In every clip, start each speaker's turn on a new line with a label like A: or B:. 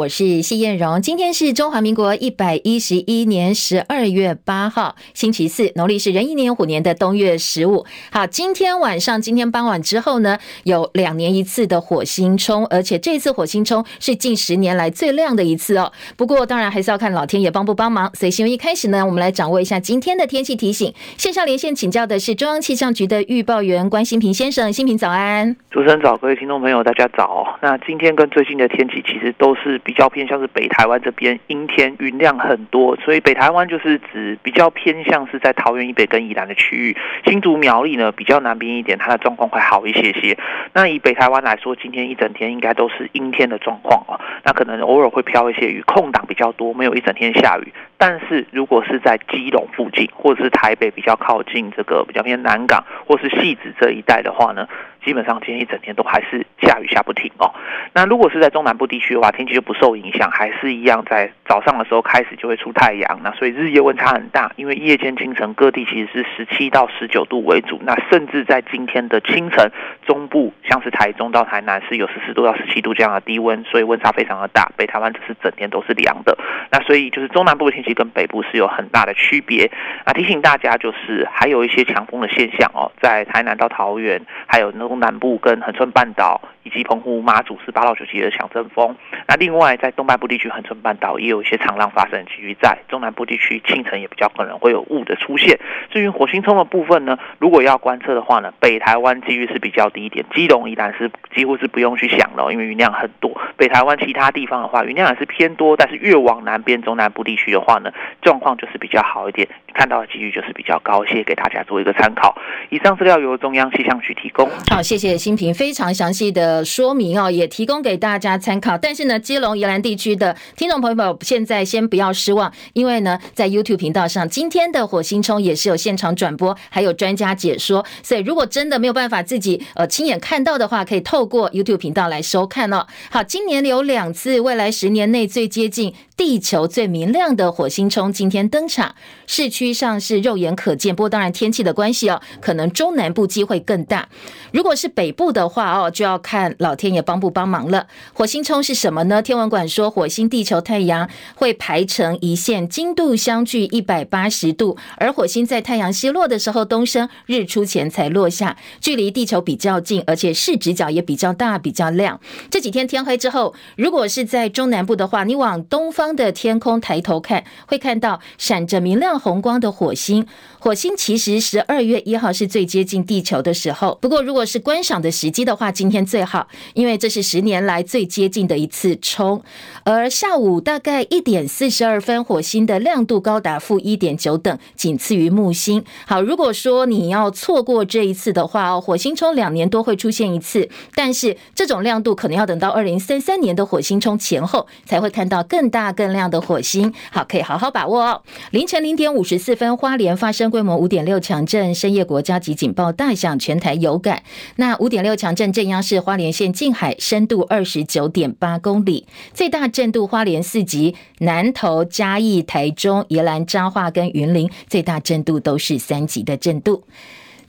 A: 我是谢燕荣。今天是中华民国一百一十一年十二月八号，星期四，农历是壬寅年虎年的冬月十五。好，今天晚上、今天傍晚之后呢，有两年一次的火星冲，而且这次火星冲是近十年来最亮的一次哦。不过，当然还是要看老天爷帮不帮忙。所以，新闻一开始呢，我们来掌握一下今天的天气提醒。线上连线请教的是中央气象局的预报员关心平先生，心平早安。
B: 主持人早，各位听众朋友，大家早。那今天跟最近的天气其实都是比较偏向是北台湾这边阴天，云量很多，所以北台湾就是指比较偏向是在桃园以北跟以南的区域。新竹苗栗呢比较南边一点，它的状况会好一些些。那以北台湾来说，今天一整天应该都是阴天的状况哦。那可能偶尔会飘一些雨，空档比较多，没有一整天下雨。但是如果是在基隆附近，或者是台北比较靠近这个比较偏南港或是汐止这一带的话呢，基本上今天一整天都还是下雨下不停哦。那如果是在中南部地区的话，天气就不受影响，还是一样在早上的时候开始就会出太阳。那所以日夜温差很大，因为夜间清晨各地其实是十七到十九度为主。那甚至在今天的清晨，中部像是台中到台南是有十四度到十七度这样的低温，所以温差非常的大。北台湾只是整天都是凉的。那所以就是中南部的天气。跟北部是有很大的区别啊！提醒大家，就是还有一些强风的现象哦，在台南到桃园，还有东南部跟恒春半岛以及澎湖、马祖是八到九级的强阵风。那另外在东半部地区，恒春半岛也有一些长浪发生的几率在。中南部地区清晨也比较可能会有雾的出现。至于火星冲的部分呢，如果要观测的话呢，北台湾几率是比较低一点，基隆依然是几乎是不用去想了，因为云量很多。北台湾其他地方的话，云量也是偏多，但是越往南边中南部地区的话呢，状况就是比较好一点，看到的几率就是比较高，谢谢给大家做一个参考。以上资料由中央气象局提供。
A: 好，谢谢新平非常详细的说明哦，也提供给大家参考。但是呢，基隆、宜兰地区的听众朋友，现在先不要失望，因为呢，在 YouTube 频道上，今天的火星冲也是有现场转播，还有专家解说。所以，如果真的没有办法自己呃亲眼看到的话，可以透过 YouTube 频道来收看哦。好，今年有两次，未来十年内最接近地球最明亮的火星冲。今天登场，市区上是肉眼可见，不过当然天气的关系哦，可能中南部机会更大。如果是北部的话哦，就要看老天爷帮不帮忙了。火星冲是什么呢？天文馆说，火星、地球、太阳会排成一线，经度相距一百八十度，而火星在太阳西落的时候东升，日出前才落下，距离地球比较近，而且视直角也比较大、比较亮。这几天天黑之后，如果是在中南部的话，你往东方的天空抬头看，会看到闪着明亮红光的火星。火星其实十二月一号是最接近地球的时候，不过如果是观赏的时机的话，今天最好，因为这是十年来最接近的一次冲。而下午大概一点四十二分，火星的亮度高达负一点九等，仅次于木星。好，如果说你要错过这一次的话哦，火星冲两年多会出现一次，但是这种亮度可能要等到二零三三年的火星冲前后才会看到更大更亮的火星。好，可以好好把握哦。凌晨零点五十四分，花莲发生规模五点六强震，深夜国家级警报大响，全台有感。那五点六强震震央是花莲县近海，深度二十九点八公里，最大震度花莲四级，南投、嘉义、台中、宜兰、彰化跟云林最大震度都是三级的震度。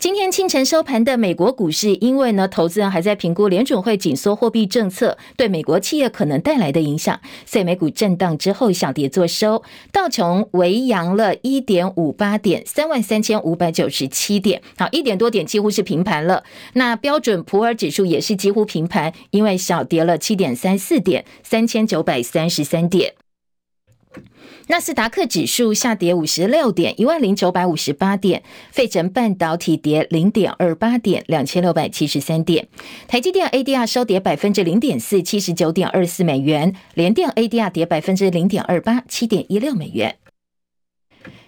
A: 今天清晨收盘的美国股市，因为呢，投资人还在评估联准会紧缩货币政策对美国企业可能带来的影响，所以美股震荡之后小跌作收。道琼微扬了一点五八点，三万三千五百九十七点，好，一点多点几乎是平盘了。那标准普尔指数也是几乎平盘，因为小跌了七点三四点，三千九百三十三点。纳斯达克指数下跌五十六点，一万零九百五十八点；费城半导体跌零点二八点，两千六百七十三点；台积电 ADR 收跌百分之零点四，七十九点二四美元；联电 ADR 跌百分之零点二八，七点一六美元。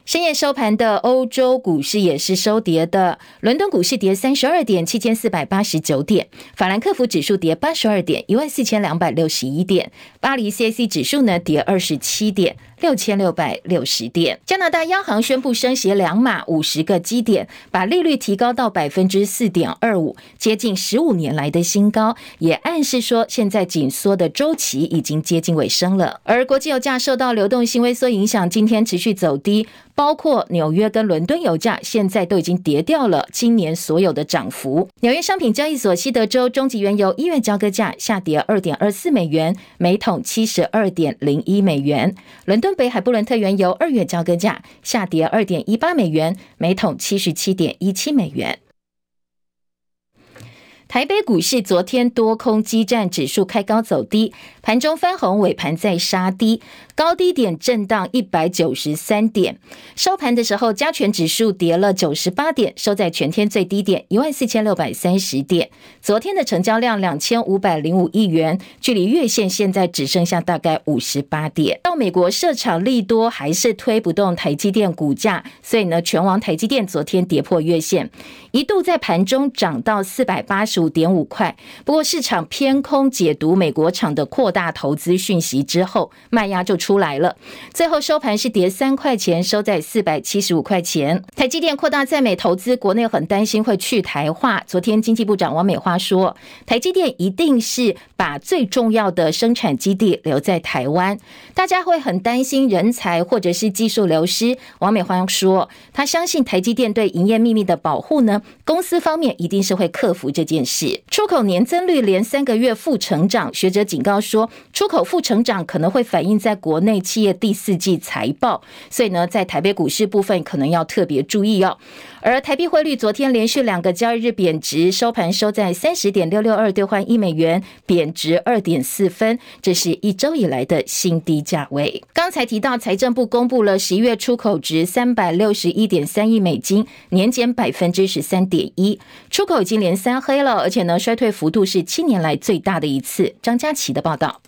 A: 深夜收盘的欧洲股市也是收跌的，伦敦股市跌三十二点，七千四百八十九点；法兰克福指数跌八十二点，一万四千两百六十一点；巴黎 CAC 指数呢跌二十七点。六千六百六十点。加拿大央行宣布升息两码五十个基点，把利率提高到百分之四点二五，接近十五年来的新高，也暗示说现在紧缩的周期已经接近尾声了。而国际油价受到流动性萎缩影响，今天持续走低。包括纽约跟伦敦油价现在都已经跌掉了今年所有的涨幅。纽约商品交易所西德州中级原油一月交割价下跌二点二四美元，每桶七十二点零一美元。伦敦北海布伦特原油二月交割价下跌二点一八美元，每桶七十七点一七美元。台北股市昨天多空激战，指数开高走低，盘中翻红，尾盘再杀低，高低点震荡一百九十三点。收盘的时候，加权指数跌了九十八点，收在全天最低点一万四千六百三十点。昨天的成交量两千五百零五亿元，距离月线现在只剩下大概五十八点。到美国设厂利多还是推不动台积电股价，所以呢，全网台积电昨天跌破月线，一度在盘中涨到四百八十五点五块，不过市场偏空解读美国厂的扩大投资讯息之后，卖压就出来了。最后收盘是跌三块钱，收在四百七十五块钱。台积电扩大在美投资，国内很担心会去台化。昨天经济部长王美花说，台积电一定是把最重要的生产基地留在台湾，大家会很担心人才或者是技术流失。王美花说，她相信台积电对营业秘密的保护呢，公司方面一定是会克服这件事。出口年增率连三个月负成长，学者警告说，出口负成长可能会反映在国内企业第四季财报，所以呢，在台北股市部分可能要特别注意哦。而台币汇率昨天连续两个交易日贬值，收盘收在三十点六六二兑换一美元，贬值二点四分，这是一周以来的新低价位。刚才提到，财政部公布了十一月出口值三百六十一点三亿美金，年减百分之十三点一，出口已经连三黑了。而且呢，衰退幅度是七年来最大的一次。张佳琪的报道。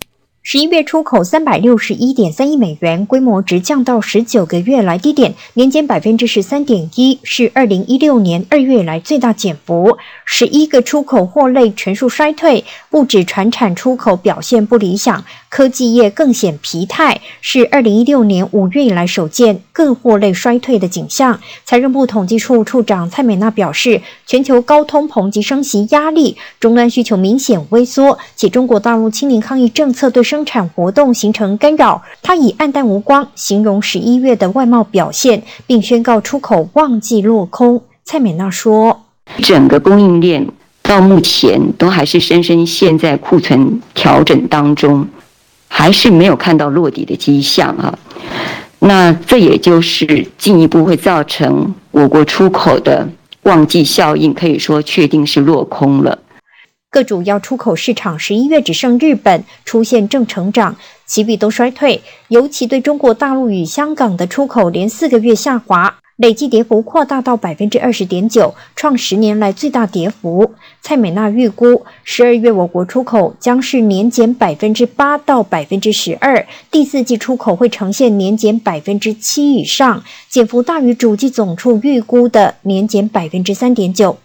C: 十一月出口三百六十一点三亿美元，规模直降到十九个月来低点，年减百分之十三点一，是二零一六年二月来最大减幅。十一个出口货类全数衰退，不止船产出口表现不理想，科技业更显疲态，是二零一六年五月以来首见更货类衰退的景象。财政部统计处处长蔡美娜表示，全球高通膨及升息压力，终端需求明显萎缩，且中国大陆清零抗疫政策对生产活动形成干扰，他以黯淡无光形容十一月的外贸表现，并宣告出口旺季落空。蔡美娜说：“
D: 整个供应链到目前都还是深深陷在库存调整当中，还是没有看到落底的迹象啊。那这也就是进一步会造成我国出口的旺季效应，可以说确定是落空了。”
C: 各主要出口市场十一月只剩日本出现正成长，其余都衰退。尤其对中国大陆与香港的出口连四个月下滑，累计跌幅扩大到百分之二十点九，创十年来最大跌幅。蔡美娜预估，十二月我国出口将是年减百分之八到百分之十二，第四季出口会呈现年减百分之七以上，减幅大于主机总处预估的年减百分之三点九。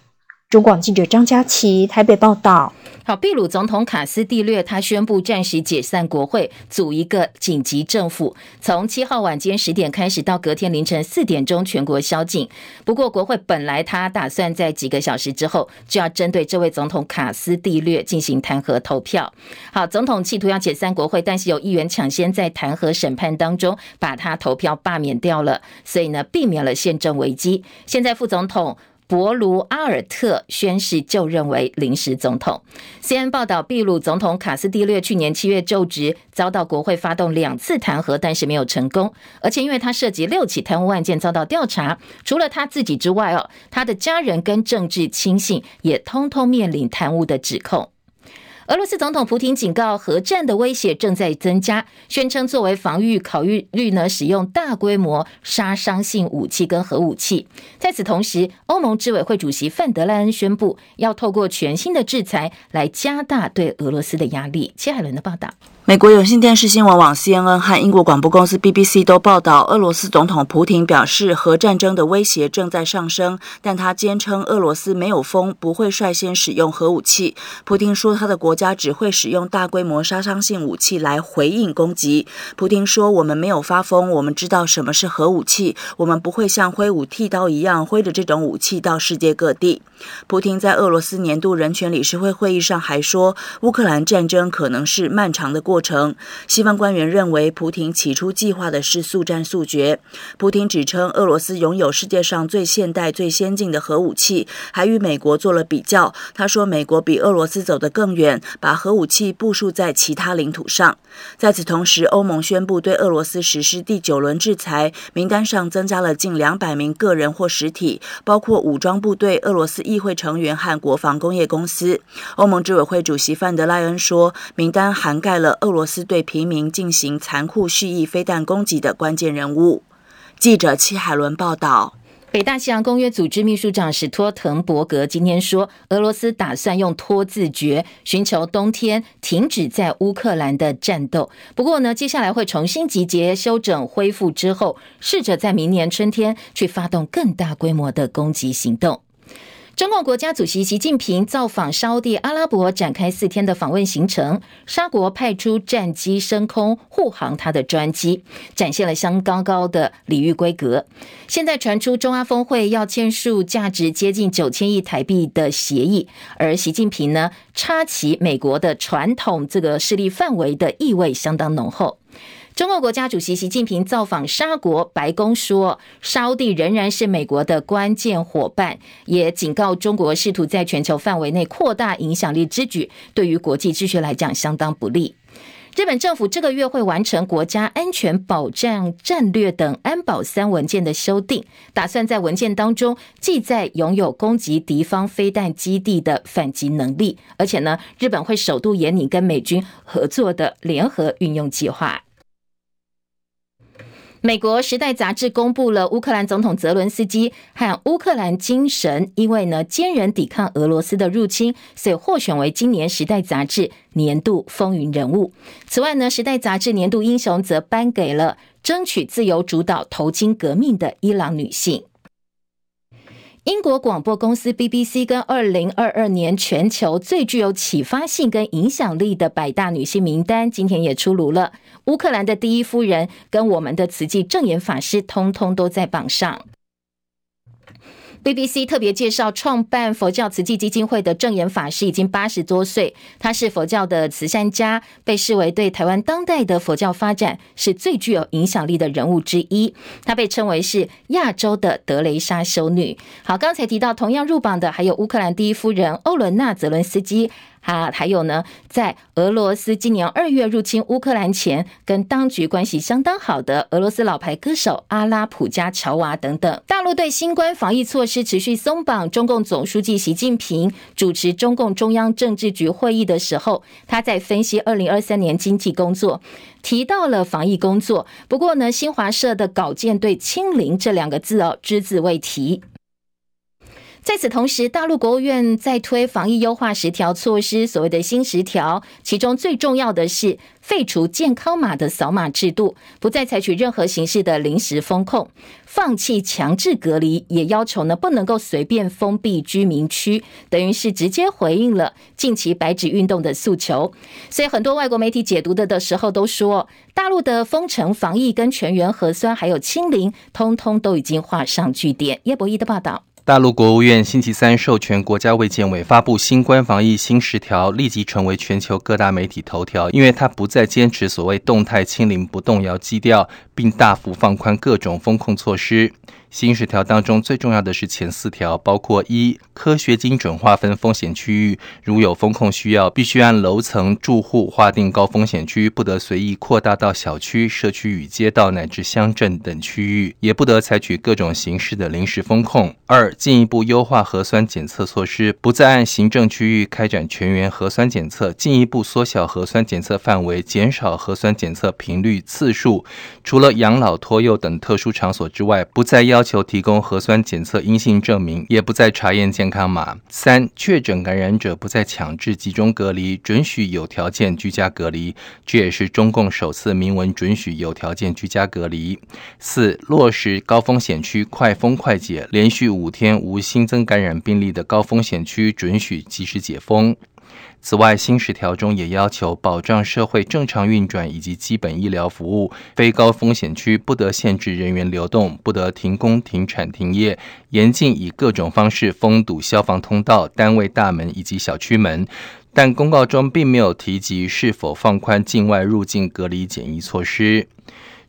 C: 中广记者张佳琪台北报道。
A: 好，秘鲁总统卡斯蒂略他宣布暂时解散国会，组一个紧急政府。从七号晚间十点开始到隔天凌晨四点钟，全国宵禁。不过，国会本来他打算在几个小时之后就要针对这位总统卡斯蒂略进行弹劾投票。好，总统企图要解散国会，但是有议员抢先在弹劾审判当中把他投票罢免掉了，所以呢，避免了宪政危机。现在副总统。博卢阿尔特宣誓就任为临时总统。CNN 报道，秘鲁总统卡斯蒂略去年七月就职，遭到国会发动两次弹劾，但是没有成功。而且因为他涉及六起贪污案件遭到调查，除了他自己之外，哦，他的家人跟政治亲信也通通面临贪污的指控。俄罗斯总统普京警告，核战的威胁正在增加，宣称作为防御考虑呢，使用大规模杀伤性武器跟核武器。在此同时，欧盟执委会主席范德莱恩宣布，要透过全新的制裁来加大对俄罗斯的压力。切海伦的报道。
E: 美国有线电视新闻网 CNN 和英国广播公司 BBC 都报道，俄罗斯总统普廷表示，核战争的威胁正在上升，但他坚称俄罗斯没有疯，不会率先使用核武器。普亭说，他的国家只会使用大规模杀伤性武器来回应攻击。普亭说：“我们没有发疯，我们知道什么是核武器，我们不会像挥舞剃刀一样挥着这种武器到世界各地。”普亭在俄罗斯年度人权理事会会议上还说，乌克兰战争可能是漫长的过过程，西方官员认为，普亭起初计划的是速战速决。普亭指称，俄罗斯拥有世界上最现代、最先进的核武器，还与美国做了比较。他说，美国比俄罗斯走得更远，把核武器部署在其他领土上。在此同时，欧盟宣布对俄罗斯实施第九轮制裁，名单上增加了近两百名个人或实体，包括武装部队、俄罗斯议会成员和国防工业公司。欧盟执委会主席范德赖恩说，名单涵盖了。俄罗斯对平民进行残酷蓄意飞弹攻击的关键人物。记者戚海伦报道。
A: 北大西洋公约组织秘书长史托滕伯格今天说，俄罗斯打算用拖字诀寻求冬天停止在乌克兰的战斗。不过呢，接下来会重新集结、休整、恢复之后，试着在明年春天去发动更大规模的攻击行动。中共国家主席习近平造访沙地阿拉伯，展开四天的访问行程。沙国派出战机升空护航他的专机，展现了相当高的礼遇规格。现在传出中阿峰会要签署价值接近九千亿台币的协议，而习近平呢，插旗美国的传统这个势力范围的意味相当浓厚。中国国家主席习近平造访沙国，白宫说，沙地仍然是美国的关键伙伴，也警告中国试图在全球范围内扩大影响力之举，对于国际秩序来讲相当不利。日本政府这个月会完成国家安全保障战略等安保三文件的修订，打算在文件当中记载拥有攻击敌方飞弹基地的反击能力，而且呢，日本会首度研拟跟美军合作的联合运用计划。美国《时代》杂志公布了乌克兰总统泽伦斯基和乌克兰精神，因为呢坚韧抵抗俄罗斯的入侵，所以获选为今年《时代》杂志年度风云人物。此外呢，《时代》杂志年度英雄则颁给了争取自由、主导头巾革命的伊朗女性。英国广播公司 BBC 跟二零二二年全球最具有启发性跟影响力的百大女性名单，今天也出炉了。乌克兰的第一夫人跟我们的慈济正言法师，通通都在榜上。BBC 特别介绍，创办佛教慈济基金会的证严法师已经八十多岁，他是佛教的慈善家，被视为对台湾当代的佛教发展是最具有影响力的人物之一。他被称为是亚洲的德雷莎修女。好，刚才提到同样入榜的还有乌克兰第一夫人欧伦娜·泽伦斯基。啊，还有呢，在俄罗斯今年二月入侵乌克兰前，跟当局关系相当好的俄罗斯老牌歌手阿拉普加乔娃等等。大陆对新冠防疫措施持续松绑，中共总书记习近平主持中共中央政治局会议的时候，他在分析二零二三年经济工作，提到了防疫工作。不过呢，新华社的稿件对“清零”这两个字哦，只字未提。在此同时，大陆国务院在推防疫优化十条措施，所谓的新十条，其中最重要的是废除健康码的扫码制度，不再采取任何形式的临时封控，放弃强制隔离，也要求呢不能够随便封闭居民区，等于是直接回应了近期白纸运动的诉求。所以很多外国媒体解读的的时候都说，大陆的封城防疫跟全员核酸还有清零，通通都已经画上句点。叶博弈的报道。
F: 大陆国务院星期三授权国家卫健委发布新冠防疫新十条，立即成为全球各大媒体头条，因为它不再坚持所谓动态清零不动摇基调，并大幅放宽各种风控措施。新十条当中最重要的是前四条，包括一、科学精准划分风险区域，如有风控需要，必须按楼层住户划定高风险区，不得随意扩大到小区、社区与街道乃至乡镇等区域，也不得采取各种形式的临时风控。二、进一步优化核酸检测措施，不再按行政区域开展全员核酸检测，进一步缩小核酸检测范围，减少核酸检测频率次数，除了养老、托幼等特殊场所之外，不再要。要求提供核酸检测阴性证明，也不再查验健康码。三、确诊感染者不再强制集中隔离，准许有条件居家隔离，这也是中共首次明文准许有条件居家隔离。四、落实高风险区快封快解，连续五天无新增感染病例的高风险区准许及时解封。此外，新十条中也要求保障社会正常运转以及基本医疗服务，非高风险区不得限制人员流动，不得停工、停产、停业，严禁以各种方式封堵消防通道、单位大门以及小区门。但公告中并没有提及是否放宽境外入境隔离检疫措施。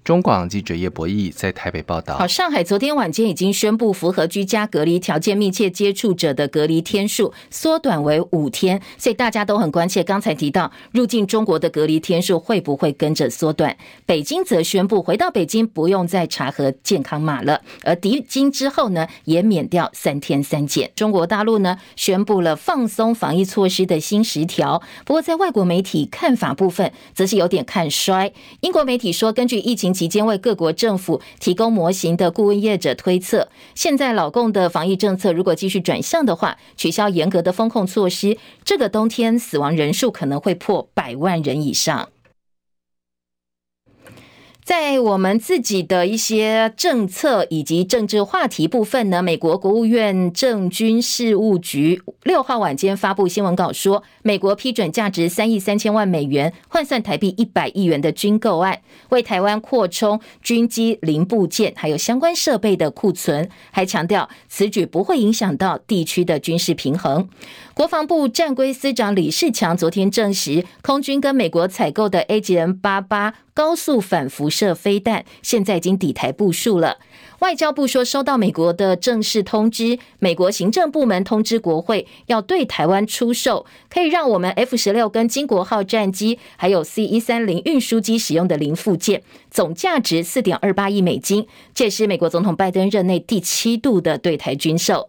F: 中广记者叶博义在台北报道。
A: 好，上海昨天晚间已经宣布，符合居家隔离条件密切接触者的隔离天数缩短为五天，所以大家都很关切。刚才提到入境中国的隔离天数会不会跟着缩短？北京则宣布，回到北京不用再查核健康码了，而离京之后呢，也免掉三天三检。中国大陆呢，宣布了放松防疫措施的新十条，不过在外国媒体看法部分，则是有点看衰。英国媒体说，根据疫情。期间为各国政府提供模型的顾问业者推测，现在老共的防疫政策如果继续转向的话，取消严格的风控措施，这个冬天死亡人数可能会破百万人以上。在我们自己的一些政策以及政治话题部分呢，美国国务院政军事务局六号晚间发布新闻稿说，美国批准价值三亿三千万美元，换算台币一百亿元的军购案，为台湾扩充军机零部件还有相关设备的库存，还强调此举不会影响到地区的军事平衡。国防部战规司长李世强昨天证实，空军跟美国采购的 AGM-88 高速反辐射飞弹现在已经抵台部署了。外交部说，收到美国的正式通知，美国行政部门通知国会，要对台湾出售可以让我们 F 十六跟金国号战机，还有 C 一三零运输机使用的零附件，总价值四点二八亿美金。这是美国总统拜登任内第七度的对台军售。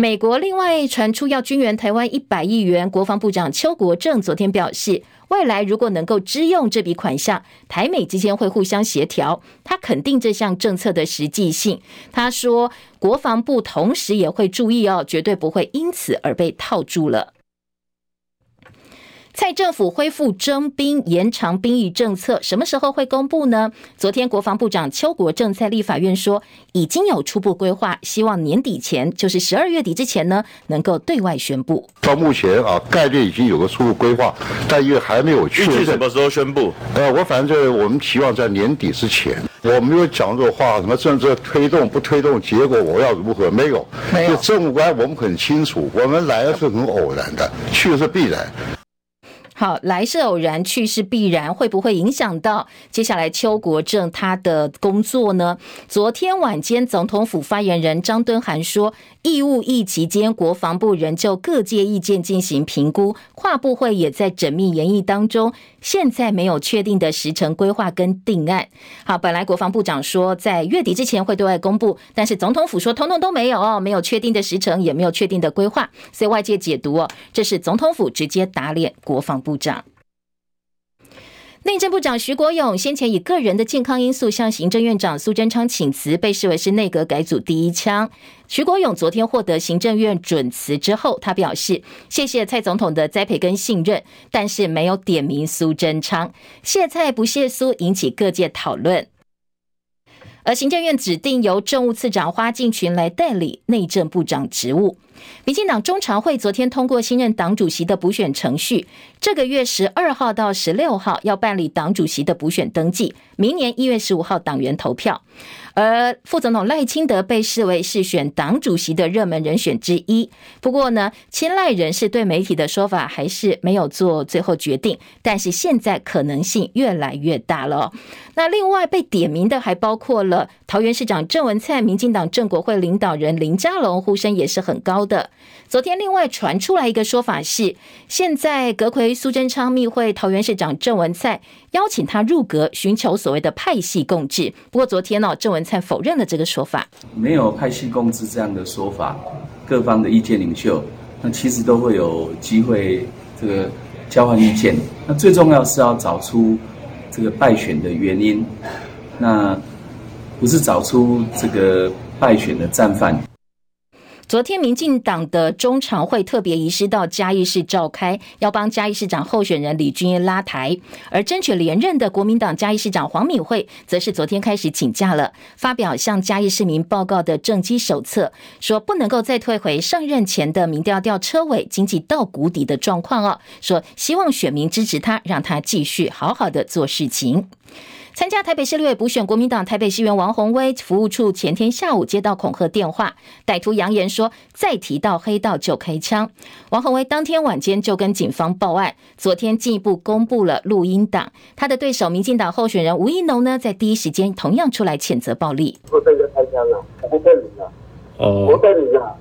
A: 美国另外传出要军援台湾一百亿元，国防部长邱国正昨天表示，未来如果能够支用这笔款项，台美之间会互相协调。他肯定这项政策的实际性。他说，国防部同时也会注意哦，绝对不会因此而被套住了。蔡政府恢复征兵、延长兵役政策，什么时候会公布呢？昨天国防部长邱国正在立法院说，已经有初步规划，希望年底前，就是十二月底之前呢，能够对外宣布。
G: 到目前啊，概率已经有个初步规划，但因为还没有确定什么时候宣布。呃，我反正就是我们期望在年底之前。我没有讲这个话，什么政策推动不推动，结果我要如何？没有，没有。政务官我们很清楚，我们来是很偶然的，去是必然。
A: 好，来是偶然，去是必然，会不会影响到接下来邱国正他的工作呢？昨天晚间，总统府发言人张敦涵说，义务役期间，国防部仍就各界意见进行评估，跨部会也在缜密研议当中。现在没有确定的时程规划跟定案。好，本来国防部长说在月底之前会对外公布，但是总统府说通通都没有哦，没有确定的时程，也没有确定的规划，所以外界解读哦，这是总统府直接打脸国防部长。内政部长徐国勇先前以个人的健康因素向行政院长苏贞昌请辞，被视为是内阁改组第一枪。徐国勇昨天获得行政院准辞之后，他表示谢谢蔡总统的栽培跟信任，但是没有点名苏贞昌，谢蔡不谢苏，引起各界讨论。而行政院指定由政务次长花敬群来代理内政部长职务。民进党中常会昨天通过新任党主席的补选程序，这个月十二号到十六号要办理党主席的补选登记，明年一月十五号党员投票。而副总统赖清德被视为是选党主席的热门人选之一。不过呢，亲赖人士对媒体的说法还是没有做最后决定。但是现在可能性越来越大了。那另外被点名的还包括了桃园市长郑文灿、民进党正国会领导人林佳龙，呼声也是很高的。昨天另外传出来一个说法是，现在阁揆苏贞昌密会桃园市长郑文灿，邀请他入阁，寻求所谓的派系共治。不过昨天呢、哦，郑文灿否认了这个说法，
H: 没有派系共治这样的说法。各方的意见领袖，那其实都会有机会这个交换意见。那最重要是要找出这个败选的原因，那不是找出这个败选的战犯。
A: 昨天，民进党的中常会特别移师到嘉义市召开，要帮嘉义市长候选人李俊英拉台。而争取连任的国民党嘉义市长黄敏惠，则是昨天开始请假了，发表向嘉义市民报告的政绩手册，说不能够再退回上任前的民调吊车尾、经济到谷底的状况哦，说希望选民支持他，让他继续好好的做事情。参加台北市立委补选，国民党台北市议员王宏威服务处前天下午接到恐吓电话，歹徒扬言说再提到黑道就开枪。王宏威当天晚间就跟警方报案，昨天进一步公布了录音档。他的对手民进党候选人吴一农呢，在第一时间同样出来谴责暴力。
I: 我对着开枪了，我不对你了，哦，我对你了，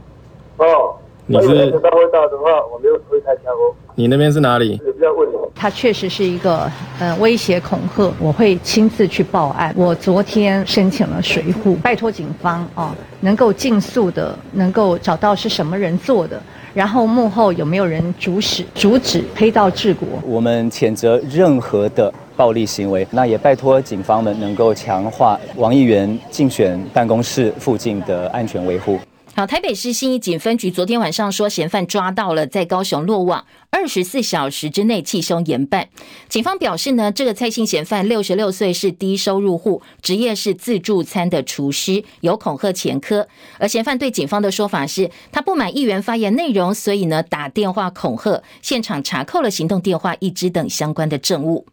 I: 哦，你是的话，我没有会开枪哦。
J: 你那边是哪
I: 里？不要问我。
K: 他确实是一个，呃，威胁恐吓，我会亲自去报案。我昨天申请了水户，拜托警方啊，能够尽速的能够找到是什么人做的，然后幕后有没有人主使阻止黑道治国。
L: 我们谴责任何的暴力行为，那也拜托警方们能够强化王议员竞选办公室附近的安全维护。
A: 好，台北市信义警分局昨天晚上说，嫌犯抓到了，在高雄落网，二十四小时之内缉凶严办。警方表示呢，这个蔡姓嫌犯六十六岁，是低收入户，职业是自助餐的厨师，有恐吓前科。而嫌犯对警方的说法是，他不满议员发言内容，所以呢打电话恐吓，现场查扣了行动电话一支等相关的证物。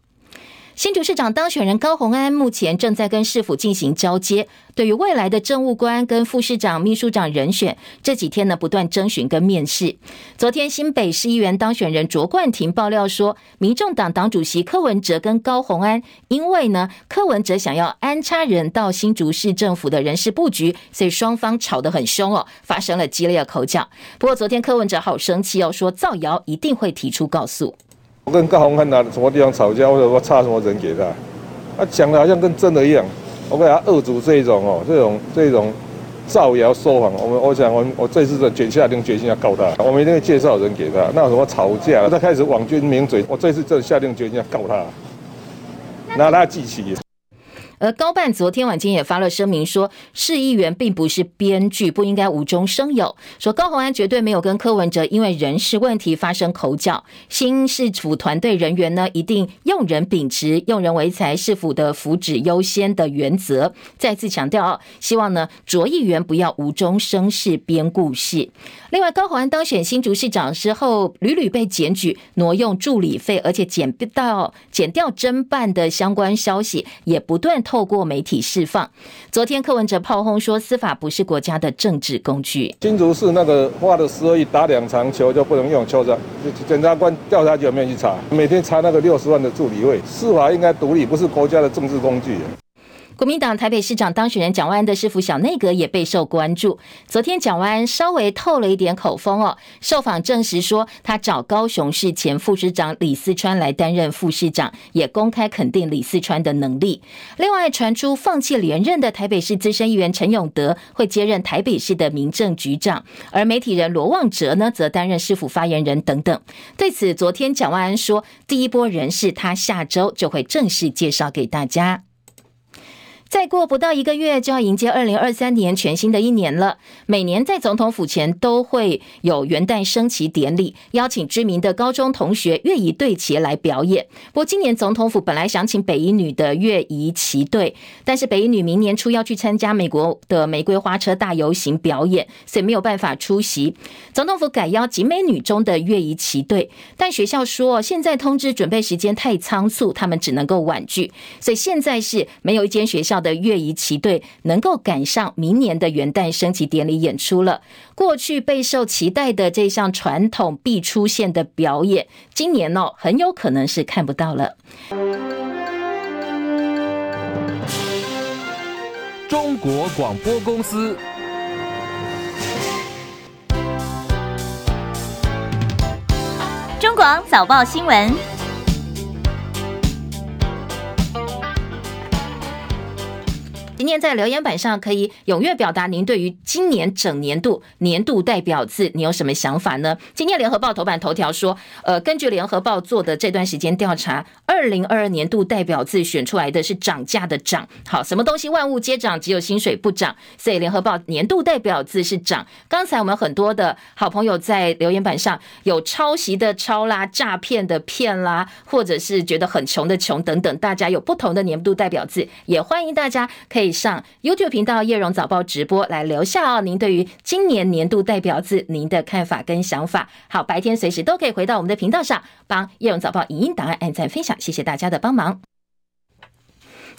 A: 新竹市长当选人高虹安目前正在跟市府进行交接，对于未来的政务官跟副市长、秘书长人选，这几天呢不断征询跟面试。昨天新北市议员当选人卓冠廷爆料说，民众党党主席柯文哲跟高虹安，因为呢柯文哲想要安插人到新竹市政府的人事布局，所以双方吵得很凶哦，发生了激烈的口角。不过昨天柯文哲好生气哦，说造谣一定会提出告诉。
J: 我跟高洪汉哪什么地方吵架，或者我差什么人给他？他讲的好像跟真的一样。我给他恶组这种哦，这种这种造谣说谎。我们我想我我这次就决下定决心要告他，我们一定会介绍人给他。那有什么吵架？他开始网军名嘴，我这次就下定决心要告他，拿他记起。
A: 而高办昨天晚间也发了声明说，市议员并不是编剧，不应该无中生有。说高虹安绝对没有跟柯文哲因为人事问题发生口角。新市府团队人员呢，一定用人秉持用人为才、市府的福祉优先的原则。再次强调哦，希望呢卓议员不要无中生事编故事。另外，高虹安当选新竹市长之后，屡屡被检举挪用助理费，而且减不到减掉侦办的相关消息，也不断透过媒体释放。昨天柯文哲炮轰说，司法不是国家的政治工具。
J: 新竹市那个花了十二亿打两场球就不能用，邱正检察官调查局有没有去查？每天查那个六十万的助理费，司法应该独立，不是国家的政治工具。
A: 国民党台北市长当选人蒋万安的市府小内阁也备受关注。昨天蒋万安稍微透了一点口风哦，受访证实说他找高雄市前副市长李四川来担任副市长，也公开肯定李四川的能力。另外传出放弃连任的台北市资深议员陈永德会接任台北市的民政局长，而媒体人罗旺哲呢则担任市府发言人等等。对此，昨天蒋万安说，第一波人士他下周就会正式介绍给大家。再过不到一个月，就要迎接二零二三年全新的一年了。每年在总统府前都会有元旦升旗典礼，邀请知名的高中同学乐仪队旗来表演。不过今年总统府本来想请北一女的乐仪旗队，但是北一女明年初要去参加美国的玫瑰花车大游行表演，所以没有办法出席。总统府改邀集美女中的乐仪旗队，但学校说现在通知准备时间太仓促，他们只能够婉拒。所以现在是没有一间学校校的乐仪旗队能够赶上明年的元旦升旗典礼演出了。过去备受期待的这项传统必出现的表演，今年哦很有可能是看不到了。
M: 中国广播公司。
N: 中广早报新闻。
A: 今天在留言板上可以踊跃表达您对于今年整年度年度代表字你有什么想法呢？今天联合报头版头条说，呃，根据联合报做的这段时间调查，二零二二年度代表字选出来的是涨价的涨。好，什么东西万物皆涨，只有薪水不涨，所以联合报年度代表字是涨。刚才我们很多的好朋友在留言板上有抄袭的抄啦，诈骗的骗啦，或者是觉得很穷的穷等等，大家有不同的年度代表字，也欢迎大家可以以上 YouTube 频道叶荣早报直播来留下哦，您对于今年年度代表字您的看法跟想法。好，白天随时都可以回到我们的频道上，帮叶荣早报影音档案按赞分享，谢谢大家的帮忙。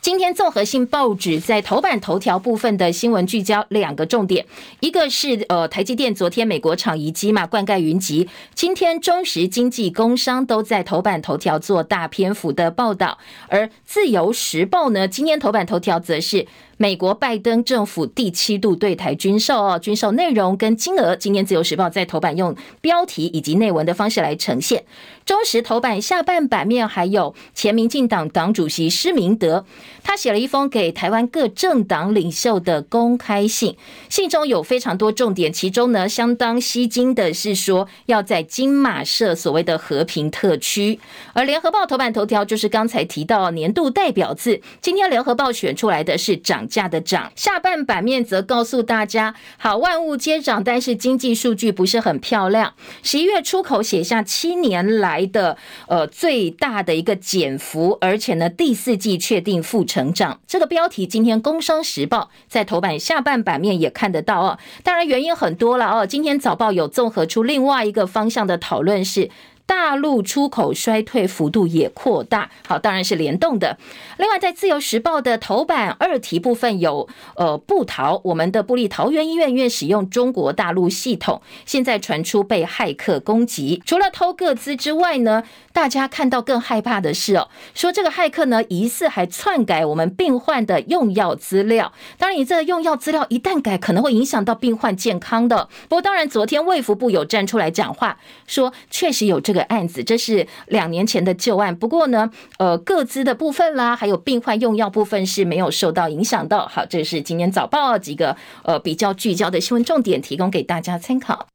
A: 今天综合性报纸在头版头条部分的新闻聚焦两个重点，一个是呃台积电昨天美国厂移机嘛，灌溉云集，今天中时经济工商都在头版头条做大篇幅的报道，而自由时报呢，今天头版头条则是。美国拜登政府第七度对台军售哦，军售内容跟金额，今天自由时报在头版用标题以及内文的方式来呈现。中时头版下半版面还有前民进党党主席施明德，他写了一封给台湾各政党领袖的公开信，信中有非常多重点，其中呢相当吸睛的是说要在金马设所谓的和平特区。而联合报头版头条就是刚才提到年度代表字，今天联合报选出来的是涨。价的涨，下半版面则告诉大家，好，万物皆涨，但是经济数据不是很漂亮。十一月出口写下七年来的呃最大的一个减幅，而且呢第四季确定负成成长。这个标题今天《工商时报》在头版下半版面也看得到哦。当然原因很多了哦。今天早报有综合出另外一个方向的讨论是。大陆出口衰退幅度也扩大，好，当然是联动的。另外，在自由时报的头版二题部分有，呃，布桃，我们的布立桃园医院院使用中国大陆系统，现在传出被骇客攻击。除了偷个资之外呢，大家看到更害怕的是哦，说这个骇客呢疑似还篡改我们病患的用药资料。当然，你这个用药资料一旦改，可能会影响到病患健康的。不过，当然，昨天卫福部有站出来讲话，说确实有这。个案子，这是两年前的旧案。不过呢，呃，各资的部分啦，还有病患用药部分是没有受到影响的。好，这是今天早报几个呃比较聚焦的新闻重点，提供给大家参考。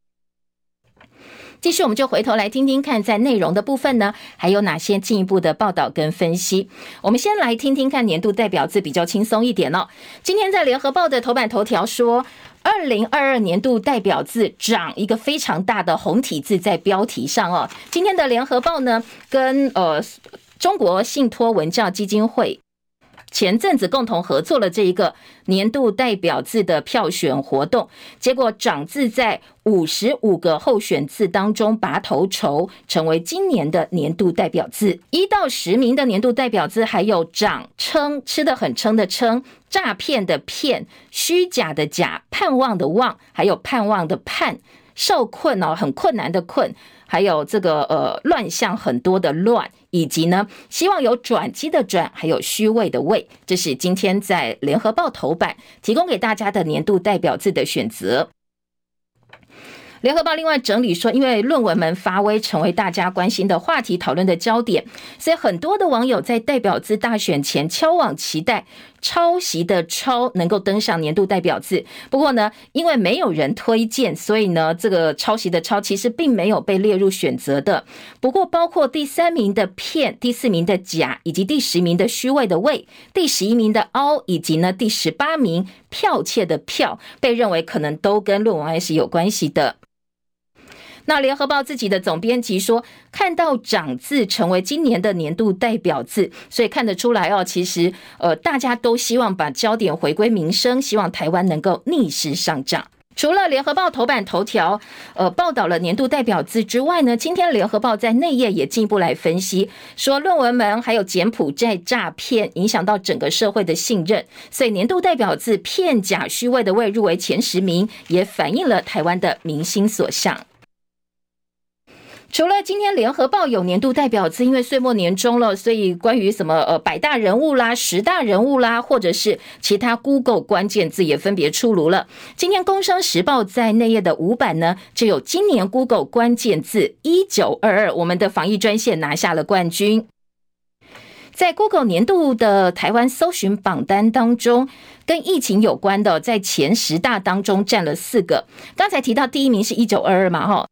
A: 继续，我们就回头来听听看，在内容的部分呢，还有哪些进一步的报道跟分析。我们先来听听看年度代表字，比较轻松一点哦。今天在联合报的头版头条说。二零二二年度代表字涨一个非常大的红体字在标题上哦。今天的联合报呢，跟呃中国信托文教基金会前阵子共同合作了这一个年度代表字的票选活动，结果涨字在五十五个候选字当中拔头筹，成为今年的年度代表字。一到十名的年度代表字还有涨撑，吃得很撑的撑。诈骗的骗，虚假的假，盼望的望，还有盼望的盼，受困哦，很困难的困，还有这个呃乱象很多的乱，以及呢希望有转机的转，还有虚位的位，这是今天在联合报头版提供给大家的年度代表字的选择。联合报另外整理说，因为论文们发威，成为大家关心的话题、讨论的焦点，所以很多的网友在代表字大选前敲网期待抄袭的抄能够登上年度代表字。不过呢，因为没有人推荐，所以呢，这个抄袭的抄其实并没有被列入选择的。不过，包括第三名的骗、第四名的假，以及第十名的虚伪的伪、第十一名的凹，以及呢第十八名剽窃的剽，被认为可能都跟论文案是有关系的。那联合报自己的总编辑说，看到涨字成为今年的年度代表字，所以看得出来哦，其实呃，大家都希望把焦点回归民生，希望台湾能够逆势上涨。除了联合报头版头条呃报道了年度代表字之外呢，今天联合报在内页也进一步来分析，说论文门还有柬埔寨诈骗影响到整个社会的信任，所以年度代表字骗假虚伪的位入围前十名，也反映了台湾的民心所向。除了今天联合报有年度代表字，因为岁末年终了，所以关于什么呃百大人物啦、十大人物啦，或者是其他 Google 关键字也分别出炉了。今天工商时报在内页的五版呢，就有今年 Google 关键字一九二二，我们的防疫专线拿下了冠军。在 Google 年度的台湾搜寻榜单当中，跟疫情有关的，在前十大当中占了四个。刚才提到第一名是一九二二嘛，哈，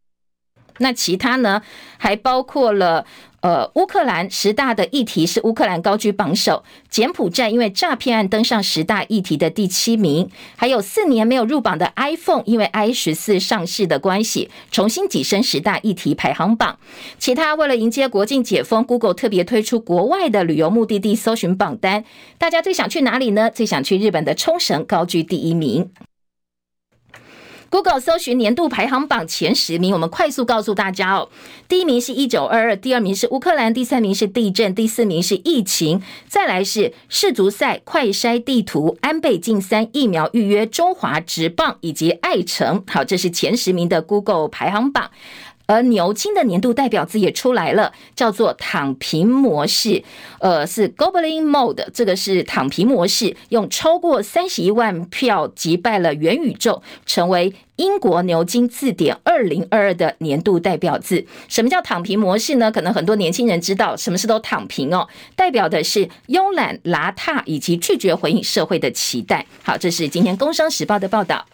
A: 那其他呢，还包括了。呃，乌克兰十大的议题是乌克兰高居榜首，柬埔寨因为诈骗案登上十大议题的第七名，还有四年没有入榜的 iPhone，因为 i 十四上市的关系，重新跻身十大议题排行榜。其他为了迎接国境解封，Google 特别推出国外的旅游目的地搜寻榜单，大家最想去哪里呢？最想去日本的冲绳，高居第一名。Google 搜寻年度排行榜前十名，我们快速告诉大家哦。第一名是一九二二，第二名是乌克兰，第三名是地震，第四名是疫情，再来是世足赛、快筛地图、安倍晋三疫苗预约、中华职棒以及爱城。好，这是前十名的 Google 排行榜。而牛津的年度代表字也出来了，叫做“躺平模式”，呃，是 Goblin Mode，这个是躺平模式，用超过三十一万票击败了元宇宙，成为英国牛津字典二零二二的年度代表字。什么叫躺平模式呢？可能很多年轻人知道，什么事都躺平哦，代表的是慵懒、邋遢以及拒绝回应社会的期待。好，这是今天《工商时报》的报道。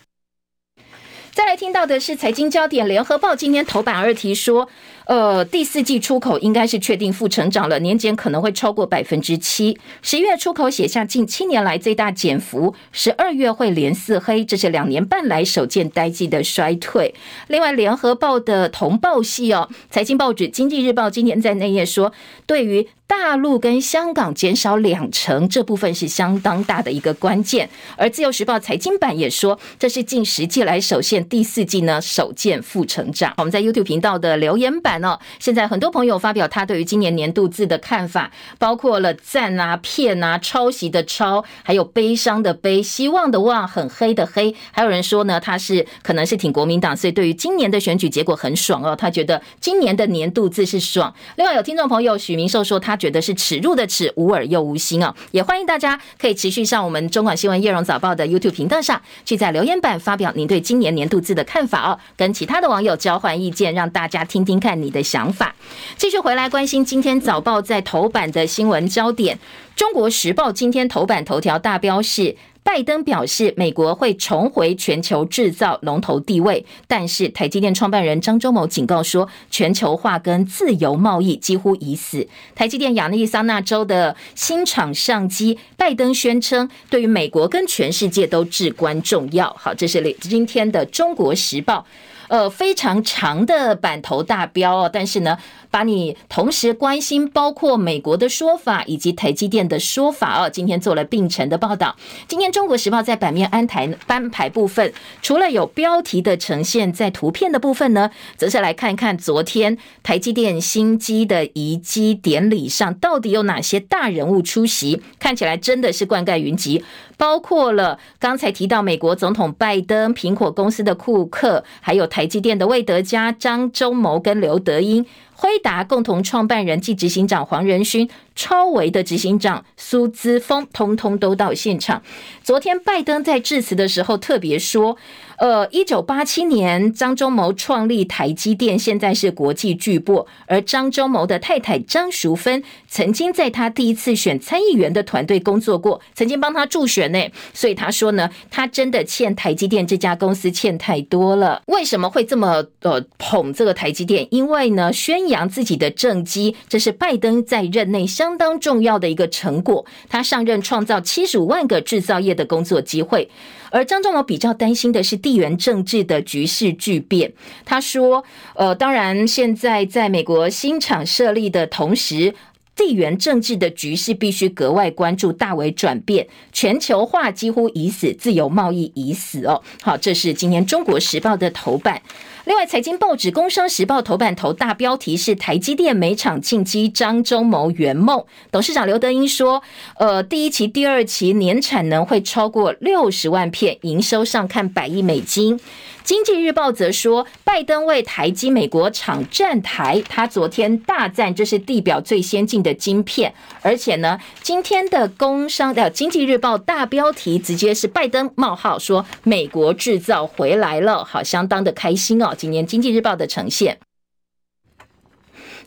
A: 再来听到的是财经焦点，联合报今天头版二题说，呃，第四季出口应该是确定负成长了，年减可能会超过百分之七。十一月出口写下近七年来最大减幅，十二月会连四黑，这是两年半来首见单季的衰退。另外，联合报的同报系哦，财经报纸《经济日报》今天在内页说，对于大陆跟香港减少两成，这部分是相当大的一个关键。而自由时报财经版也说，这是近十季来首现第四季呢首见负成长。我们在 YouTube 频道的留言哦，现在很多朋友发表他对于今年年度字的看法，包括了赞啊、骗啊、抄袭的抄，还有悲伤的悲、希望的望、很黑的黑。还有人说呢，他是可能是挺国民党，所以对于今年的选举结果很爽哦，他觉得今年的年度字是爽。另外有听众朋友许明寿说他。觉得是耻辱的耻，无耳又无心哦！也欢迎大家可以持续上我们中广新闻叶荣早报的 YouTube 频道上去，在留言板发表您对今年年度字的看法哦，跟其他的网友交换意见，让大家听听看你的想法。继续回来关心今天早报在头版的新闻焦点，《中国时报》今天头版头条大标是。拜登表示，美国会重回全球制造龙头地位，但是台积电创办人张忠谋警告说，全球化跟自由贸易几乎已死。台积电亚利桑那州的新厂上机，拜登宣称，对于美国跟全世界都至关重要。好，这是今天的《中国时报》。呃，非常长的版头大标哦，但是呢，把你同时关心包括美国的说法以及台积电的说法哦，今天做了并陈的报道。今天《中国时报》在版面安台班排部分，除了有标题的呈现，在图片的部分呢，则是来看看昨天台积电新机的移机典礼上，到底有哪些大人物出席？看起来真的是冠盖云集。包括了刚才提到美国总统拜登、苹果公司的库克，还有台积电的魏德家、张忠谋跟刘德英。辉达共同创办人暨执行长黄仁勋、超维的执行长苏姿丰，通通都到现场。昨天拜登在致辞的时候特别说，呃，一九八七年张忠谋创立台积电，现在是国际巨擘。而张忠谋的太太张淑芬曾经在他第一次选参议员的团队工作过，曾经帮他助选呢。所以他说呢，他真的欠台积电这家公司欠太多了。为什么会这么呃捧这个台积电？因为呢，宣扬自己的政绩，这是拜登在任内相当重要的一个成果。他上任创造七十五万个制造业的工作机会。而张忠谋比较担心的是地缘政治的局势巨变。他说：“呃，当然，现在在美国新厂设立的同时，地缘政治的局势必须格外关注，大为转变。全球化几乎已死，自由贸易已死哦。”好，这是今年《中国时报》的头版。另外，财经报纸《工商时报》头版头大标题是“台积电每场进击，张忠谋圆梦”。董事长刘德英说：“呃，第一期、第二期年产能会超过六十万片，营收上看百亿美金。”经济日报则说，拜登为台积美国厂站台，他昨天大赞这是地表最先进的晶片，而且呢，今天的工商的经济日报大标题直接是拜登冒号说美国制造回来了，好，相当的开心哦。今年经济日报的呈现。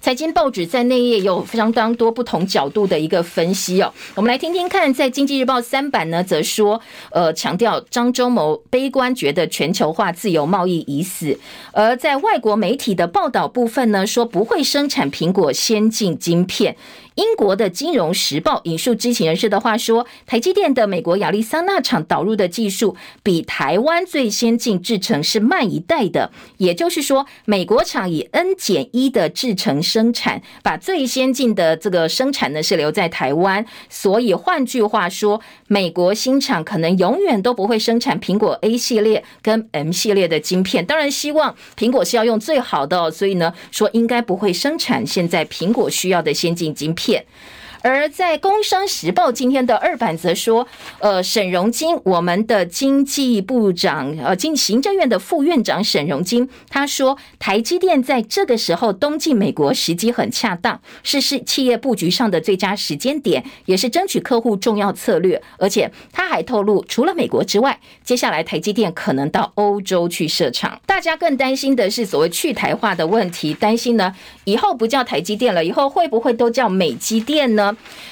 A: 财经报纸在内页有相当多不同角度的一个分析哦。我们来听听看，在经济日报三版呢，则说，呃，强调张忠谋悲观，觉得全球化自由贸易已死。而在外国媒体的报道部分呢，说不会生产苹果先进晶片。英国的《金融时报》引述知情人士的话说，台积电的美国亚利桑那厂导入的技术比台湾最先进制程是慢一代的，也就是说，美国厂以 N 减一的制程生产，把最先进的这个生产呢是留在台湾。所以换句话说，美国新厂可能永远都不会生产苹果 A 系列跟 M 系列的晶片。当然，希望苹果是要用最好的，所以呢，说应该不会生产现在苹果需要的先进晶片。也。而在《工商时报》今天的二版则说，呃，沈荣金，我们的经济部长，呃，经行政院的副院长沈荣金，他说，台积电在这个时候东进美国时机很恰当，是是企业布局上的最佳时间点，也是争取客户重要策略。而且他还透露，除了美国之外，接下来台积电可能到欧洲去设厂。大家更担心的是所谓去台化的问题，担心呢，以后不叫台积电了，以后会不会都叫美积电呢？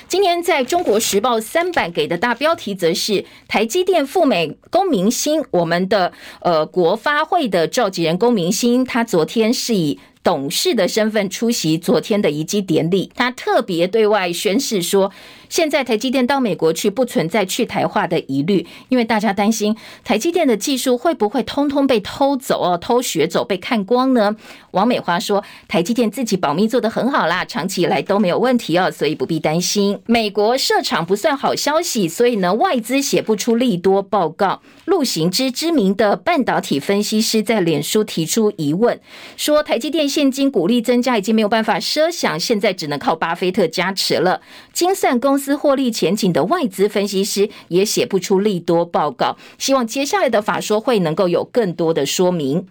A: 今年在中国时报三版给的大标题则是台积电赴美公明星，我们的呃国发会的召集人公明星，他昨天是以。董事的身份出席昨天的移机典礼，他特别对外宣示说，现在台积电到美国去不存在去台化的疑虑，因为大家担心台积电的技术会不会通通被偷走哦，偷学走被看光呢？王美花说，台积电自己保密做得很好啦，长期以来都没有问题哦，所以不必担心。美国设厂不算好消息，所以呢，外资写不出利多报告。陆行之知名的半导体分析师在脸书提出疑问，说台积电。现金股利增加已经没有办法设想，现在只能靠巴菲特加持了。精算公司资获利前景的外资分析师也写不出利多报告，希望接下来的法说会能够有更多的说明。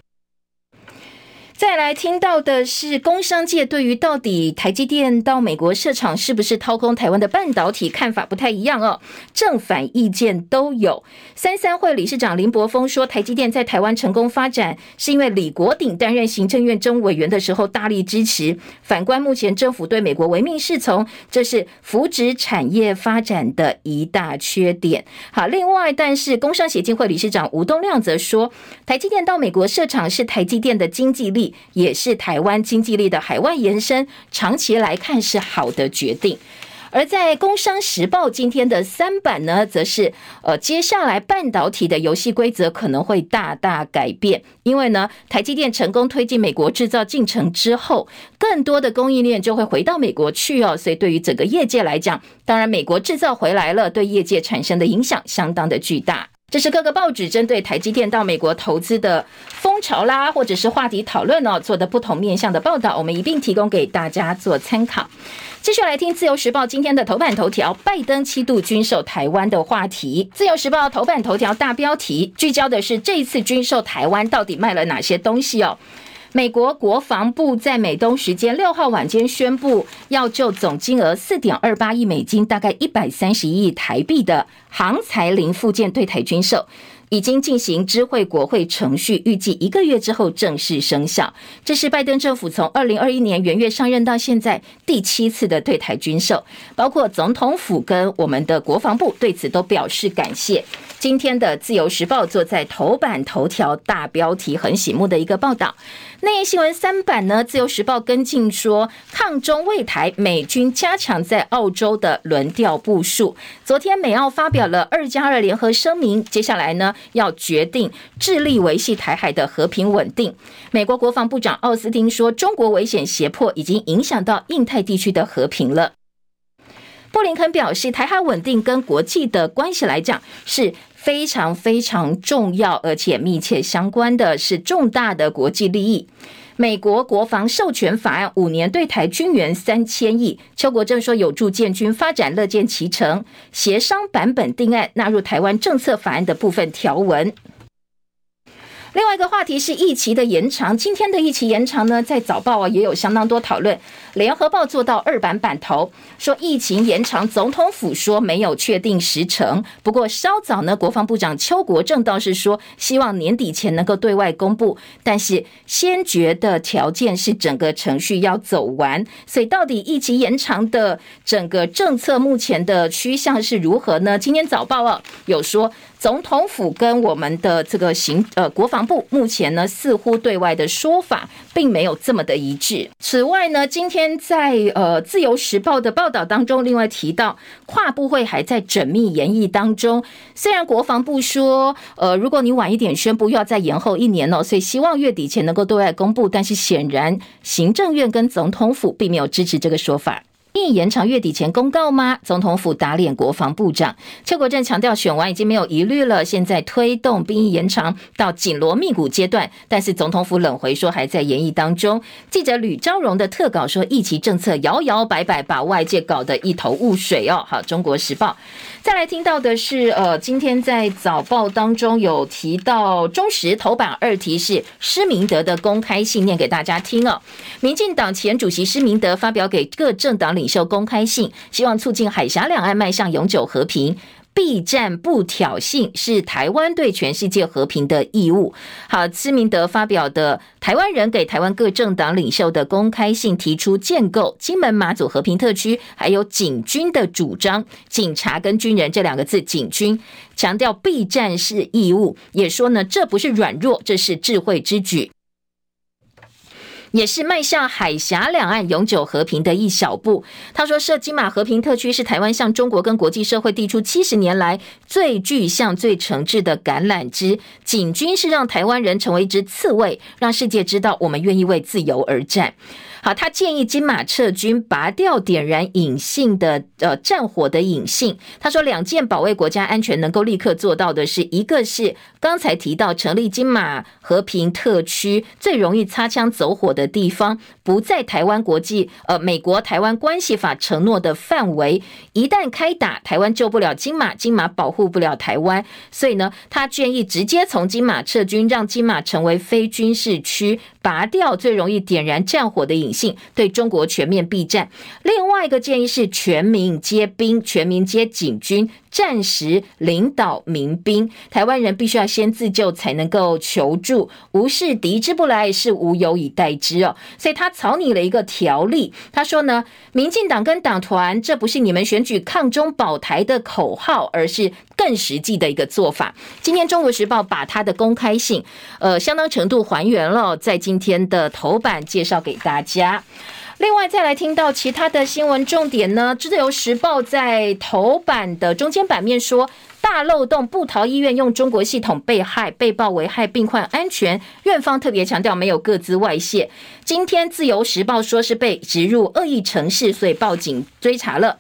A: 再来听到的是，工商界对于到底台积电到美国设厂是不是掏空台湾的半导体看法不太一样哦，正反意见都有。三三会理事长林柏峰说，台积电在台湾成功发展，是因为李国鼎担任行政院政务委员的时候大力支持。反观目前政府对美国唯命是从，这是扶植产业发展的一大缺点。好，另外，但是工商协进会理事长吴东亮则说，台积电到美国设厂是台积电的经济力。也是台湾经济力的海外延伸，长期来看是好的决定。而在《工商时报》今天的三版呢，则是呃，接下来半导体的游戏规则可能会大大改变，因为呢，台积电成功推进美国制造进程之后，更多的供应链就会回到美国去哦。所以对于整个业界来讲，当然美国制造回来了，对业界产生的影响相当的巨大。这是各个报纸针对台积电到美国投资的风潮啦，或者是话题讨论哦，做的不同面向的报道，我们一并提供给大家做参考。继续来听自由时报今天的头版头条：拜登七度军售台湾的话题。自由时报头版头条大标题聚焦的是这一次军售台湾到底卖了哪些东西哦。美国国防部在美东时间六号晚间宣布，要就总金额四点二八亿美金，大概一百三十亿台币的航材零附件对台军售。已经进行知会国会程序，预计一个月之后正式生效。这是拜登政府从二零二一年元月上任到现在第七次的对台军售，包括总统府跟我们的国防部对此都表示感谢。今天的自由时报坐在头版头条大标题很醒目的一个报道。内页新闻三版呢，自由时报跟进说，抗中卫台，美军加强在澳洲的轮调部署。昨天美澳发表了二加二联合声明，接下来呢要决定致力维系台海的和平稳定。美国国防部长奥斯汀说，中国危险胁迫已经影响到印太地区的和平了。布林肯表示，台海稳定跟国际的关系来讲是。非常非常重要，而且密切相关的是重大的国际利益。美国国防授权法案五年对台军援三千亿，邱国正说有助建军发展，乐见其成。协商版本定案纳入台湾政策法案的部分条文。另外一个话题是疫情的延长。今天的疫情延长呢，在早报啊也有相当多讨论。联合报做到二版版头，说疫情延长，总统府说没有确定时程。不过稍早呢，国防部长邱国正倒是说，希望年底前能够对外公布，但是先决的条件是整个程序要走完。所以到底疫情延长的整个政策目前的趋向是如何呢？今天早报啊有说。总统府跟我们的这个行呃国防部目前呢，似乎对外的说法并没有这么的一致。此外呢，今天在呃自由时报的报道当中，另外提到跨部会还在缜密研议当中。虽然国防部说，呃，如果你晚一点宣布，又要再延后一年哦，所以希望月底前能够对外公布。但是显然行政院跟总统府并没有支持这个说法。并延长月底前公告吗？总统府打脸国防部长邱国正强调，选完已经没有疑虑了。现在推动兵役延长到紧锣密鼓阶段，但是总统府冷回说还在研议当中。记者吕昭荣的特稿说，疫情政策摇摇摆摆，把外界搞得一头雾水哦。好，中国时报。再来听到的是，呃，今天在早报当中有提到中时头版二题是施明德的公开信，念给大家听哦。民进党前主席施明德发表给各政党领袖公开信，希望促进海峡两岸迈向永久和平。避战不挑衅是台湾对全世界和平的义务。好，施明德发表的台湾人给台湾各政党领袖的公开信，提出建构金门马祖和平特区，还有警军的主张。警察跟军人这两个字，警军强调避战是义务，也说呢，这不是软弱，这是智慧之举。也是迈向海峡两岸永久和平的一小步。他说，设金马和平特区是台湾向中国跟国际社会递出七十年来最具象、最诚挚的橄榄枝。警军是让台湾人成为一只刺猬，让世界知道我们愿意为自由而战。好，他建议金马撤军，拔掉点燃引信的呃战火的引信。他说，两件保卫国家安全能够立刻做到的是，一个是刚才提到成立金马和平特区，最容易擦枪走火的地方，不在台湾国际呃美国台湾关系法承诺的范围。一旦开打，台湾救不了金马，金马保护不了台湾。所以呢，他建议直接从金马撤军，让金马成为非军事区，拔掉最容易点燃战火的引。性对中国全面避战。另外一个建议是全民皆兵，全民皆警军，战时领导民兵。台湾人必须要先自救，才能够求助。无事敌之不来，是无有以待之哦。所以他草拟了一个条例，他说呢，民进党跟党团，这不是你们选举抗中保台的口号，而是更实际的一个做法。今天《中国时报》把他的公开信，呃，相当程度还原了，在今天的头版介绍给大家。另外，再来听到其他的新闻重点呢？《自由时报》在头版的中间版面说，大漏洞，不逃医院用中国系统被害，被曝危害病患安全。院方特别强调没有各自外泄。今天《自由时报》说是被植入恶意程式，所以报警追查了。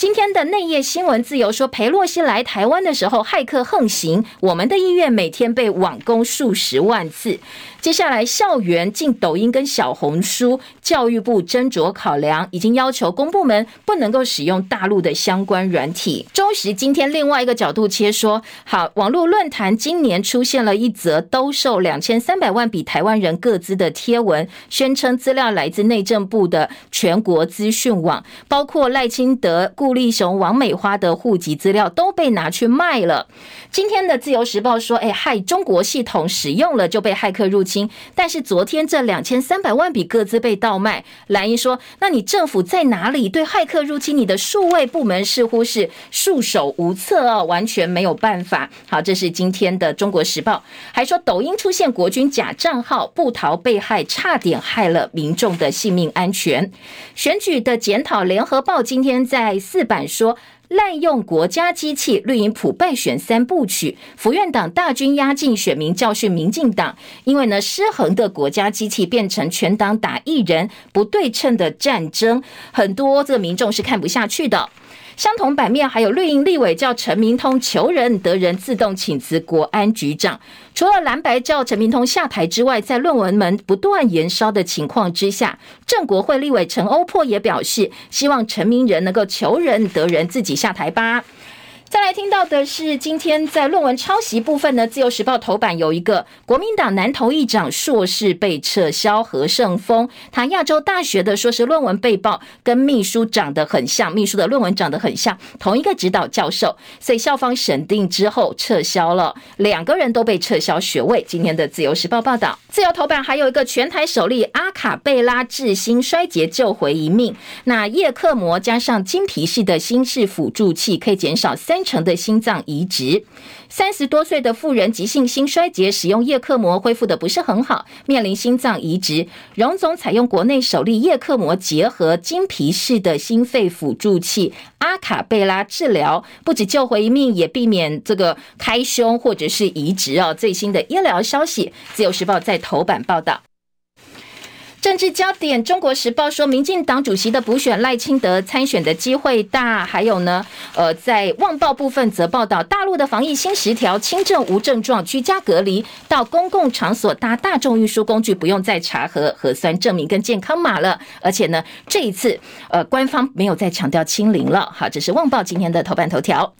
A: 今天的内页新闻自由说，裴洛西来台湾的时候，骇客横行，我们的医院每天被网攻数十万次。接下来，校园进抖音跟小红书，教育部斟酌考量，已经要求公部门不能够使用大陆的相关软体。中时今天另外一个角度切说，好，网络论坛今年出现了一则兜售两千三百万笔台湾人个资的贴文，宣称资料来自内政部的全国资讯网，包括赖清德、顾立雄、王美花的户籍资料都被拿去卖了。今天的自由时报说，哎，害中国系统使用了就被骇客入侵。但是昨天这两千三百万笔个资被盗卖，蓝英说：“那你政府在哪里？对骇客入侵你的数位部门似乎是束手无策哦，完全没有办法。”好，这是今天的《中国时报》还说，抖音出现国军假账号，不逃被害，差点害了民众的性命安全。选举的检讨，《联合报》今天在四四版说。滥用国家机器，绿营普败选三部曲，府院党大军压境，选民教训民进党。因为呢，失衡的国家机器变成全党打一人，不对称的战争，很多这个民众是看不下去的。相同版面还有绿营立委叫陈明通求人得人，自动请辞国安局长。除了蓝白叫陈明通下台之外，在论文门不断延烧的情况之下，正国会立委陈欧珀也表示，希望陈明仁能够求人得人，自己下台吧。再来听到的是，今天在论文抄袭部分呢，《自由时报》头版有一个国民党南投议长硕士被撤销，何胜峰，他亚洲大学的硕士论文被曝跟秘书长得很像，秘书的论文长得很像，同一个指导教授，所以校方审定之后撤销了，两个人都被撤销学位。今天的《自由时报》报道，自由头版还有一个全台首例阿卡贝拉治心衰竭救回一命，那叶克膜加上金皮系的心室辅助器可以减少三。成的心脏移植，三十多岁的妇人急性心衰竭，使用叶克膜恢复的不是很好，面临心脏移植。荣总采用国内首例叶克膜结合经皮式的心肺辅助器阿卡贝拉治疗，不止救回一命，也避免这个开胸或者是移植哦。最新的医疗消息，自由时报在头版报道。政治焦点，《中国时报》说，民进党主席的补选赖清德参选的机会大。还有呢，呃，在《旺报》部分则报道，大陆的防疫新十条，轻症无症状居家隔离，到公共场所搭大众运输工具不用再查核核酸证明跟健康码了。而且呢，这一次呃，官方没有再强调清零了。好，这是《旺报》今天的头版头条。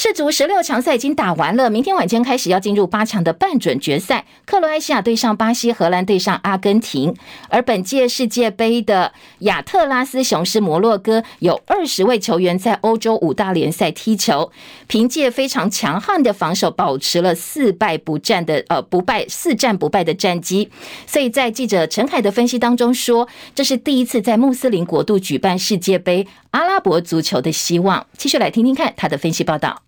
A: 世足十六强赛已经打完了，明天晚间开始要进入八强的半准决赛，克罗埃西亚对上巴西，荷兰对上阿根廷。而本届世界杯的亚特拉斯雄狮摩洛哥有二十位球员在欧洲五大联赛踢球，凭借非常强悍的防守，保持了四败不战的呃不败四战不败的战绩。所以在记者陈凯的分析当中说，这是第一次在穆斯林国度举办世界杯，阿拉伯足球的希望。继续来听听看他的分析报道。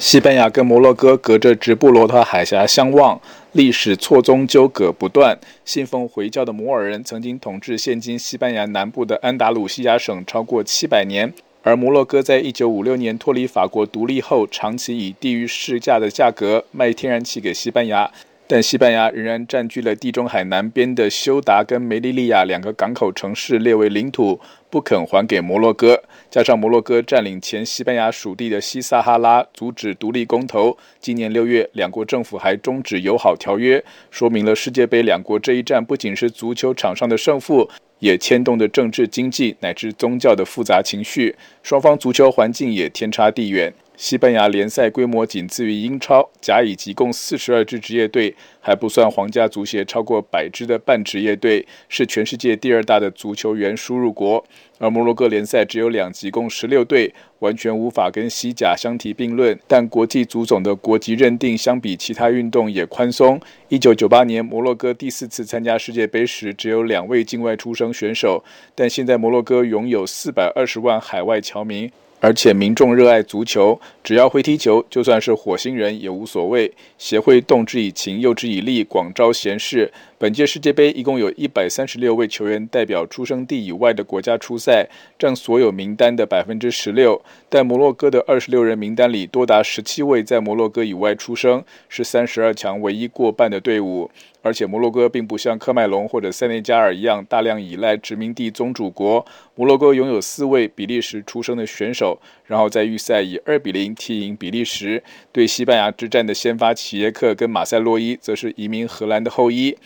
O: 西班牙跟摩洛哥隔着直布罗陀海峡相望，历史错综纠葛不断。信奉回教的摩尔人曾经统治现今西班牙南部的安达鲁西亚省超过七百年，而摩洛哥在一九五六年脱离法国独立后，长期以低于市价的价格卖天然气给西班牙。但西班牙仍然占据了地中海南边的休达跟梅利利亚两个港口城市列为领土，不肯还给摩洛哥。加上摩洛哥占领前西班牙属地的西撒哈拉，阻止独立公投。今年六月，两国政府还终止友好条约，说明了世界杯两国这一战不仅是足球场上的胜负，也牵动的政治、经济乃至宗教的复杂情绪。双方足球环境也天差地远。西班牙联赛规模仅次于英超，甲乙级共四十二支职业队，还不算皇家足协超过百支的半职业队，是全世界第二大的足球员输入国。而摩洛哥联赛只有两级，共十六队，完全无法跟西甲相提并论。但国际足总的国籍认定相比其他运动也宽松。一九九八年摩洛哥第四次参加世界杯时，只有两位境外出生选手，但现在摩洛哥拥有四百二十万海外侨民。而且民众热爱足球，只要会踢球，就算是火星人也无所谓。协会动之以情，诱之比利，广招贤士。本届世界杯一共有一百三十六位球员代表出生地以外的国家出赛，占所有名单的百分之十六。但摩洛哥的二十六人名单里，多达十七位在摩洛哥以外出生，是三十二强唯一过半的队伍。而且摩洛哥并不像科麦隆或者塞内加尔一样大量依赖殖民地宗主国。摩洛哥拥有四位比利时出生的选手，然后在预赛以二比零踢赢比利时。对西班牙之战的先发齐耶克跟马塞洛伊，则是移民荷兰的后裔。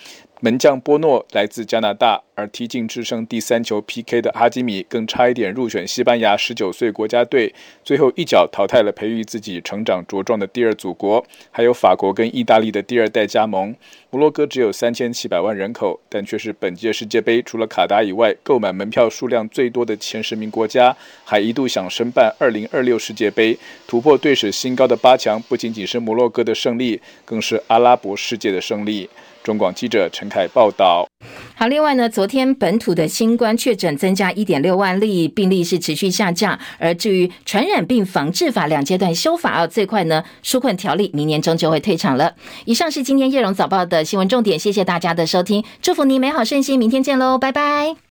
O: 门将波诺来自加拿大，而踢进制胜第三球 PK 的哈基米更差一点入选西班牙十九岁国家队，最后一脚淘汰了培育自己成长茁壮的第二祖国。还有法国跟意大利的第二代加盟。摩洛哥只有三千七百万人口，但却是本届世界杯除了卡达以外购买门票数量最多的前十名国家，还一度想申办二零二六世界杯，突破队史新高的八强，不仅仅是摩洛哥的胜利，更是阿拉伯世界的胜利。中广记者陈凯报道。
A: 好，另外呢，昨天本土的新冠确诊增加一点六万例，病例是持续下降。而至于传染病防治法两阶段修法啊，最快呢，纾困条例明年中就会退场了。以上是今天叶榕早报的新闻重点，谢谢大家的收听，祝福你美好顺心，明天见喽，拜拜。